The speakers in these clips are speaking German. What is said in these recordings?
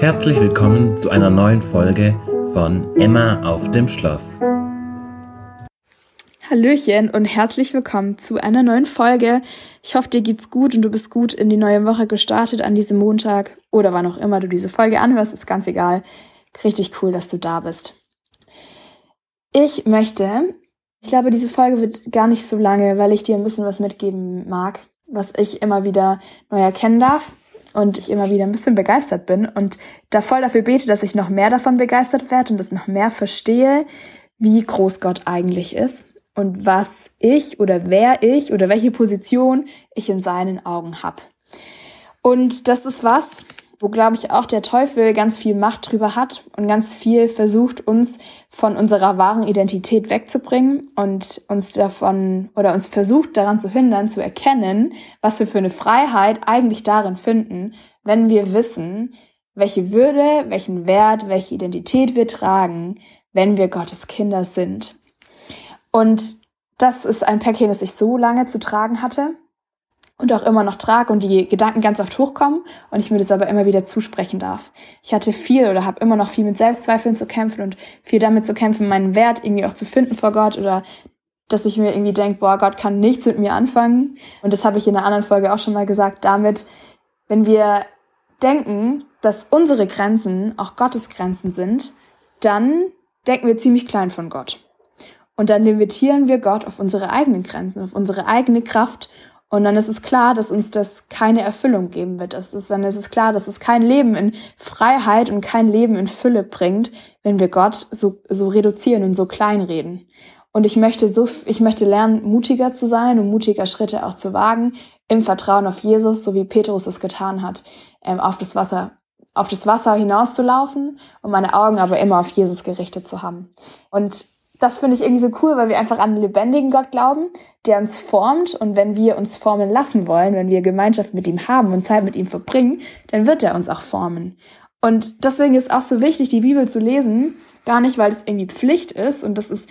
Herzlich willkommen zu einer neuen Folge von Emma auf dem Schloss. Hallöchen und herzlich willkommen zu einer neuen Folge. Ich hoffe, dir geht's gut und du bist gut in die neue Woche gestartet an diesem Montag oder wann auch immer du diese Folge anhörst, ist ganz egal. Richtig cool, dass du da bist. Ich möchte, ich glaube, diese Folge wird gar nicht so lange, weil ich dir ein bisschen was mitgeben mag, was ich immer wieder neu erkennen darf und ich immer wieder ein bisschen begeistert bin und da voll dafür bete, dass ich noch mehr davon begeistert werde und das noch mehr verstehe, wie groß Gott eigentlich ist und was ich oder wer ich oder welche Position ich in seinen Augen habe. Und das ist was, wo, glaube ich, auch der Teufel ganz viel Macht drüber hat und ganz viel versucht, uns von unserer wahren Identität wegzubringen und uns davon oder uns versucht daran zu hindern, zu erkennen, was wir für eine Freiheit eigentlich darin finden, wenn wir wissen, welche Würde, welchen Wert, welche Identität wir tragen, wenn wir Gottes Kinder sind. Und das ist ein Päckchen, das ich so lange zu tragen hatte und auch immer noch trage und die Gedanken ganz oft hochkommen und ich mir das aber immer wieder zusprechen darf. Ich hatte viel oder habe immer noch viel mit Selbstzweifeln zu kämpfen und viel damit zu kämpfen, meinen Wert irgendwie auch zu finden vor Gott oder dass ich mir irgendwie denke, boah, Gott kann nichts mit mir anfangen. Und das habe ich in einer anderen Folge auch schon mal gesagt, damit, wenn wir denken, dass unsere Grenzen auch Gottes Grenzen sind, dann denken wir ziemlich klein von Gott. Und dann limitieren wir Gott auf unsere eigenen Grenzen, auf unsere eigene Kraft und dann ist es klar, dass uns das keine Erfüllung geben wird. Das ist, dann ist es klar, dass es kein Leben in Freiheit und kein Leben in Fülle bringt, wenn wir Gott so, so reduzieren und so klein reden. Und ich möchte so, ich möchte lernen, mutiger zu sein und mutiger Schritte auch zu wagen, im Vertrauen auf Jesus, so wie Petrus es getan hat, ähm, auf das Wasser, auf das Wasser hinauszulaufen und meine Augen aber immer auf Jesus gerichtet zu haben. Und das finde ich irgendwie so cool, weil wir einfach an einen lebendigen Gott glauben, der uns formt. Und wenn wir uns formen lassen wollen, wenn wir Gemeinschaft mit ihm haben und Zeit mit ihm verbringen, dann wird er uns auch formen. Und deswegen ist auch so wichtig, die Bibel zu lesen. Gar nicht, weil es irgendwie Pflicht ist. Und das ist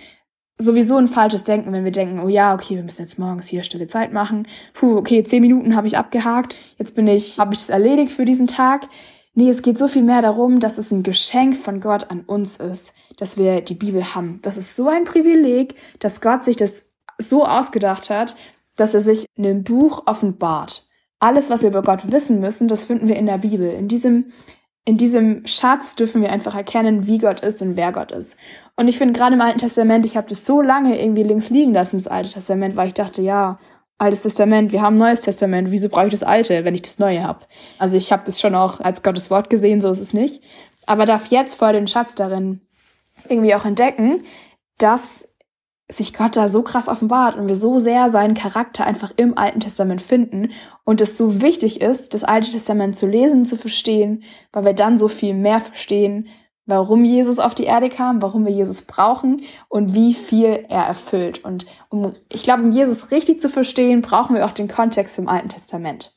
sowieso ein falsches Denken, wenn wir denken, oh ja, okay, wir müssen jetzt morgens hier stille Zeit machen. Puh, okay, zehn Minuten habe ich abgehakt. Jetzt bin ich, habe ich das erledigt für diesen Tag. Nee, es geht so viel mehr darum, dass es ein Geschenk von Gott an uns ist, dass wir die Bibel haben. Das ist so ein Privileg, dass Gott sich das so ausgedacht hat, dass er sich in einem Buch offenbart. Alles, was wir über Gott wissen müssen, das finden wir in der Bibel. In diesem, in diesem Schatz dürfen wir einfach erkennen, wie Gott ist und wer Gott ist. Und ich finde gerade im Alten Testament, ich habe das so lange irgendwie links liegen lassen, das Alte Testament, weil ich dachte, ja, Altes Testament, wir haben Neues Testament, wieso brauche ich das Alte, wenn ich das Neue habe? Also ich habe das schon auch als Gottes Wort gesehen, so ist es nicht. Aber darf jetzt voll den Schatz darin irgendwie auch entdecken, dass sich Gott da so krass offenbart und wir so sehr seinen Charakter einfach im Alten Testament finden und es so wichtig ist, das Alte Testament zu lesen, zu verstehen, weil wir dann so viel mehr verstehen, warum Jesus auf die Erde kam, warum wir Jesus brauchen und wie viel er erfüllt. Und um, ich glaube, um Jesus richtig zu verstehen, brauchen wir auch den Kontext vom Alten Testament.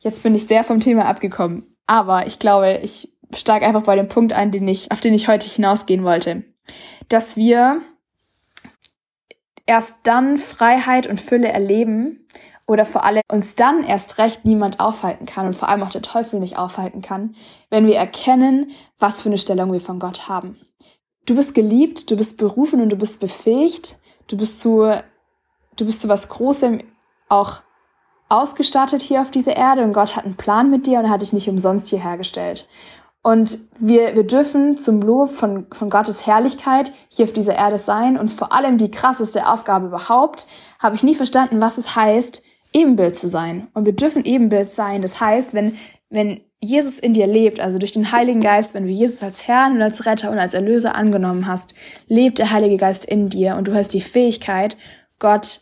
Jetzt bin ich sehr vom Thema abgekommen, aber ich glaube, ich steige einfach bei dem Punkt ein, den ich, auf den ich heute hinausgehen wollte. Dass wir erst dann Freiheit und Fülle erleben oder vor allem uns dann erst recht niemand aufhalten kann und vor allem auch der Teufel nicht aufhalten kann, wenn wir erkennen, was für eine Stellung wir von Gott haben. Du bist geliebt, du bist berufen und du bist befähigt, du bist zu, du bist zu was Großem auch ausgestattet hier auf dieser Erde und Gott hat einen Plan mit dir und hat dich nicht umsonst hierher gestellt. Und wir, wir dürfen zum Lob von, von Gottes Herrlichkeit hier auf dieser Erde sein und vor allem die krasseste Aufgabe überhaupt, habe ich nie verstanden, was es heißt, Ebenbild zu sein. Und wir dürfen Ebenbild sein. Das heißt, wenn, wenn Jesus in dir lebt, also durch den Heiligen Geist, wenn du Jesus als Herrn und als Retter und als Erlöser angenommen hast, lebt der Heilige Geist in dir und du hast die Fähigkeit, Gott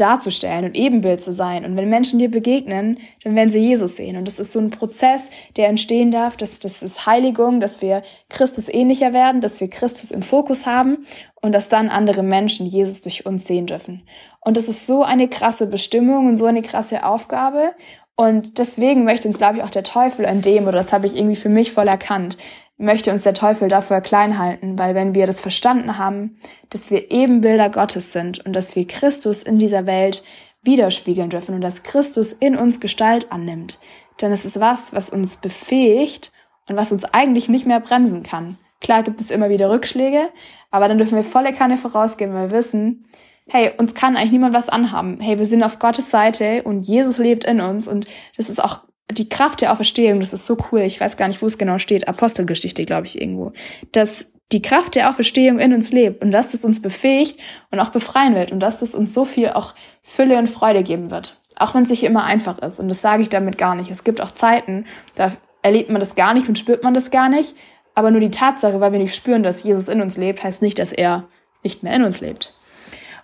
darzustellen und Ebenbild zu sein. Und wenn Menschen dir begegnen, dann werden sie Jesus sehen. Und das ist so ein Prozess, der entstehen darf. Das, das ist Heiligung, dass wir Christus ähnlicher werden, dass wir Christus im Fokus haben und dass dann andere Menschen Jesus durch uns sehen dürfen. Und das ist so eine krasse Bestimmung und so eine krasse Aufgabe. Und deswegen möchte uns, glaube ich, auch der Teufel an dem, oder das habe ich irgendwie für mich voll erkannt, möchte uns der Teufel dafür klein halten, weil wenn wir das verstanden haben, dass wir Ebenbilder Gottes sind und dass wir Christus in dieser Welt widerspiegeln dürfen und dass Christus in uns Gestalt annimmt, dann ist es was, was uns befähigt und was uns eigentlich nicht mehr bremsen kann. Klar gibt es immer wieder Rückschläge, aber dann dürfen wir volle Kanne vorausgehen, weil wir wissen, hey, uns kann eigentlich niemand was anhaben. Hey, wir sind auf Gottes Seite und Jesus lebt in uns und das ist auch die Kraft der Auferstehung, das ist so cool. Ich weiß gar nicht, wo es genau steht. Apostelgeschichte, glaube ich, irgendwo. Dass die Kraft der Auferstehung in uns lebt und dass das uns befähigt und auch befreien wird und dass das uns so viel auch Fülle und Freude geben wird. Auch wenn es nicht immer einfach ist. Und das sage ich damit gar nicht. Es gibt auch Zeiten, da erlebt man das gar nicht und spürt man das gar nicht. Aber nur die Tatsache, weil wir nicht spüren, dass Jesus in uns lebt, heißt nicht, dass er nicht mehr in uns lebt.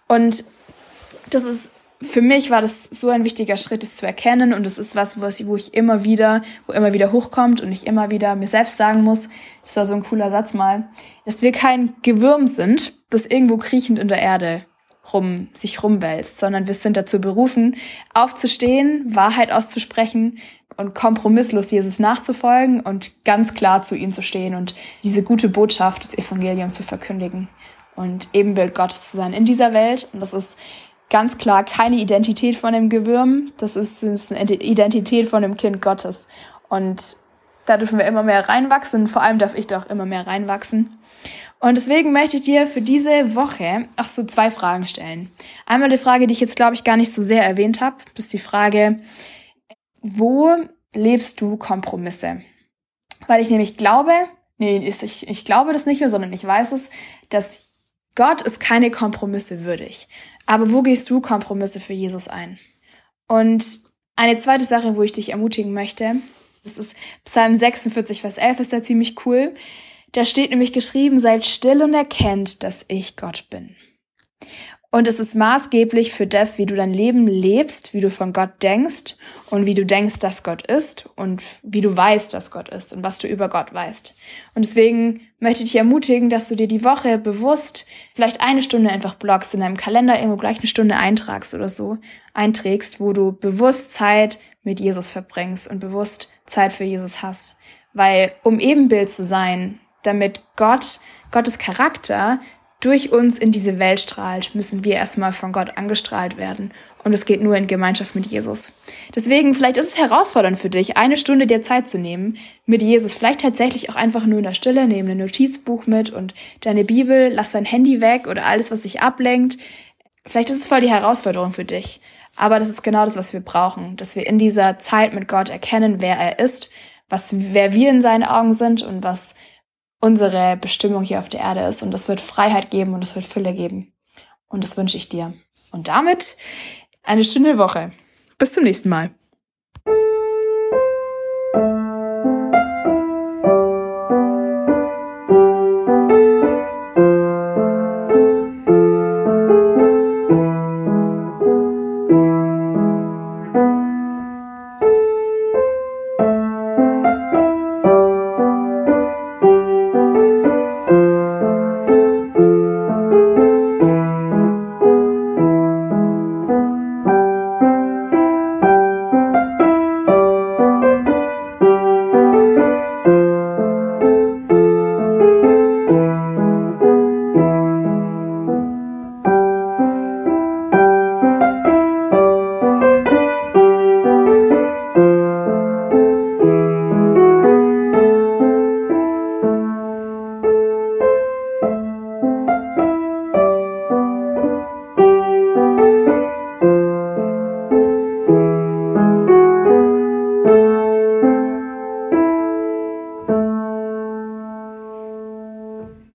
Und das ist für mich war das so ein wichtiger Schritt, es zu erkennen. Und das ist was, was wo ich immer wieder, wo immer wieder hochkommt und ich immer wieder mir selbst sagen muss, das war so ein cooler Satz mal, dass wir kein Gewürm sind, das irgendwo kriechend in der Erde rum, sich rumwälzt, sondern wir sind dazu berufen, aufzustehen, Wahrheit auszusprechen und kompromisslos Jesus nachzufolgen und ganz klar zu ihm zu stehen und diese gute Botschaft des Evangeliums zu verkündigen und Ebenbild Gottes zu sein in dieser Welt. Und das ist ganz klar keine Identität von dem Gewürm, das ist, ist eine Identität von dem Kind Gottes. Und da dürfen wir immer mehr reinwachsen, vor allem darf ich doch immer mehr reinwachsen. Und deswegen möchte ich dir für diese Woche auch so zwei Fragen stellen. Einmal die Frage, die ich jetzt, glaube ich, gar nicht so sehr erwähnt habe, ist die Frage, wo lebst du Kompromisse? Weil ich nämlich glaube, nee, ich, ich glaube das nicht nur, sondern ich weiß es, dass Gott ist keine Kompromisse würdig. Aber wo gehst du Kompromisse für Jesus ein? Und eine zweite Sache, wo ich dich ermutigen möchte, das ist Psalm 46, Vers 11, ist da ziemlich cool. Da steht nämlich geschrieben, seid still und erkennt, dass ich Gott bin. Und es ist maßgeblich für das, wie du dein Leben lebst, wie du von Gott denkst und wie du denkst, dass Gott ist und wie du weißt, dass Gott ist und was du über Gott weißt. Und deswegen möchte ich dich ermutigen, dass du dir die Woche bewusst vielleicht eine Stunde einfach blockst, in deinem Kalender irgendwo gleich eine Stunde eintragst oder so, einträgst, wo du bewusst Zeit mit Jesus verbringst und bewusst Zeit für Jesus hast. Weil um Ebenbild zu sein, damit Gott, Gottes Charakter durch uns in diese Welt strahlt, müssen wir erstmal von Gott angestrahlt werden. Und es geht nur in Gemeinschaft mit Jesus. Deswegen, vielleicht ist es herausfordernd für dich, eine Stunde dir Zeit zu nehmen mit Jesus. Vielleicht tatsächlich auch einfach nur in der Stille, nehmen ein Notizbuch mit und deine Bibel, lass dein Handy weg oder alles, was dich ablenkt. Vielleicht ist es voll die Herausforderung für dich. Aber das ist genau das, was wir brauchen, dass wir in dieser Zeit mit Gott erkennen, wer er ist, was, wer wir in seinen Augen sind und was unsere Bestimmung hier auf der Erde ist. Und es wird Freiheit geben und es wird Fülle geben. Und das wünsche ich dir. Und damit eine schöne Woche. Bis zum nächsten Mal.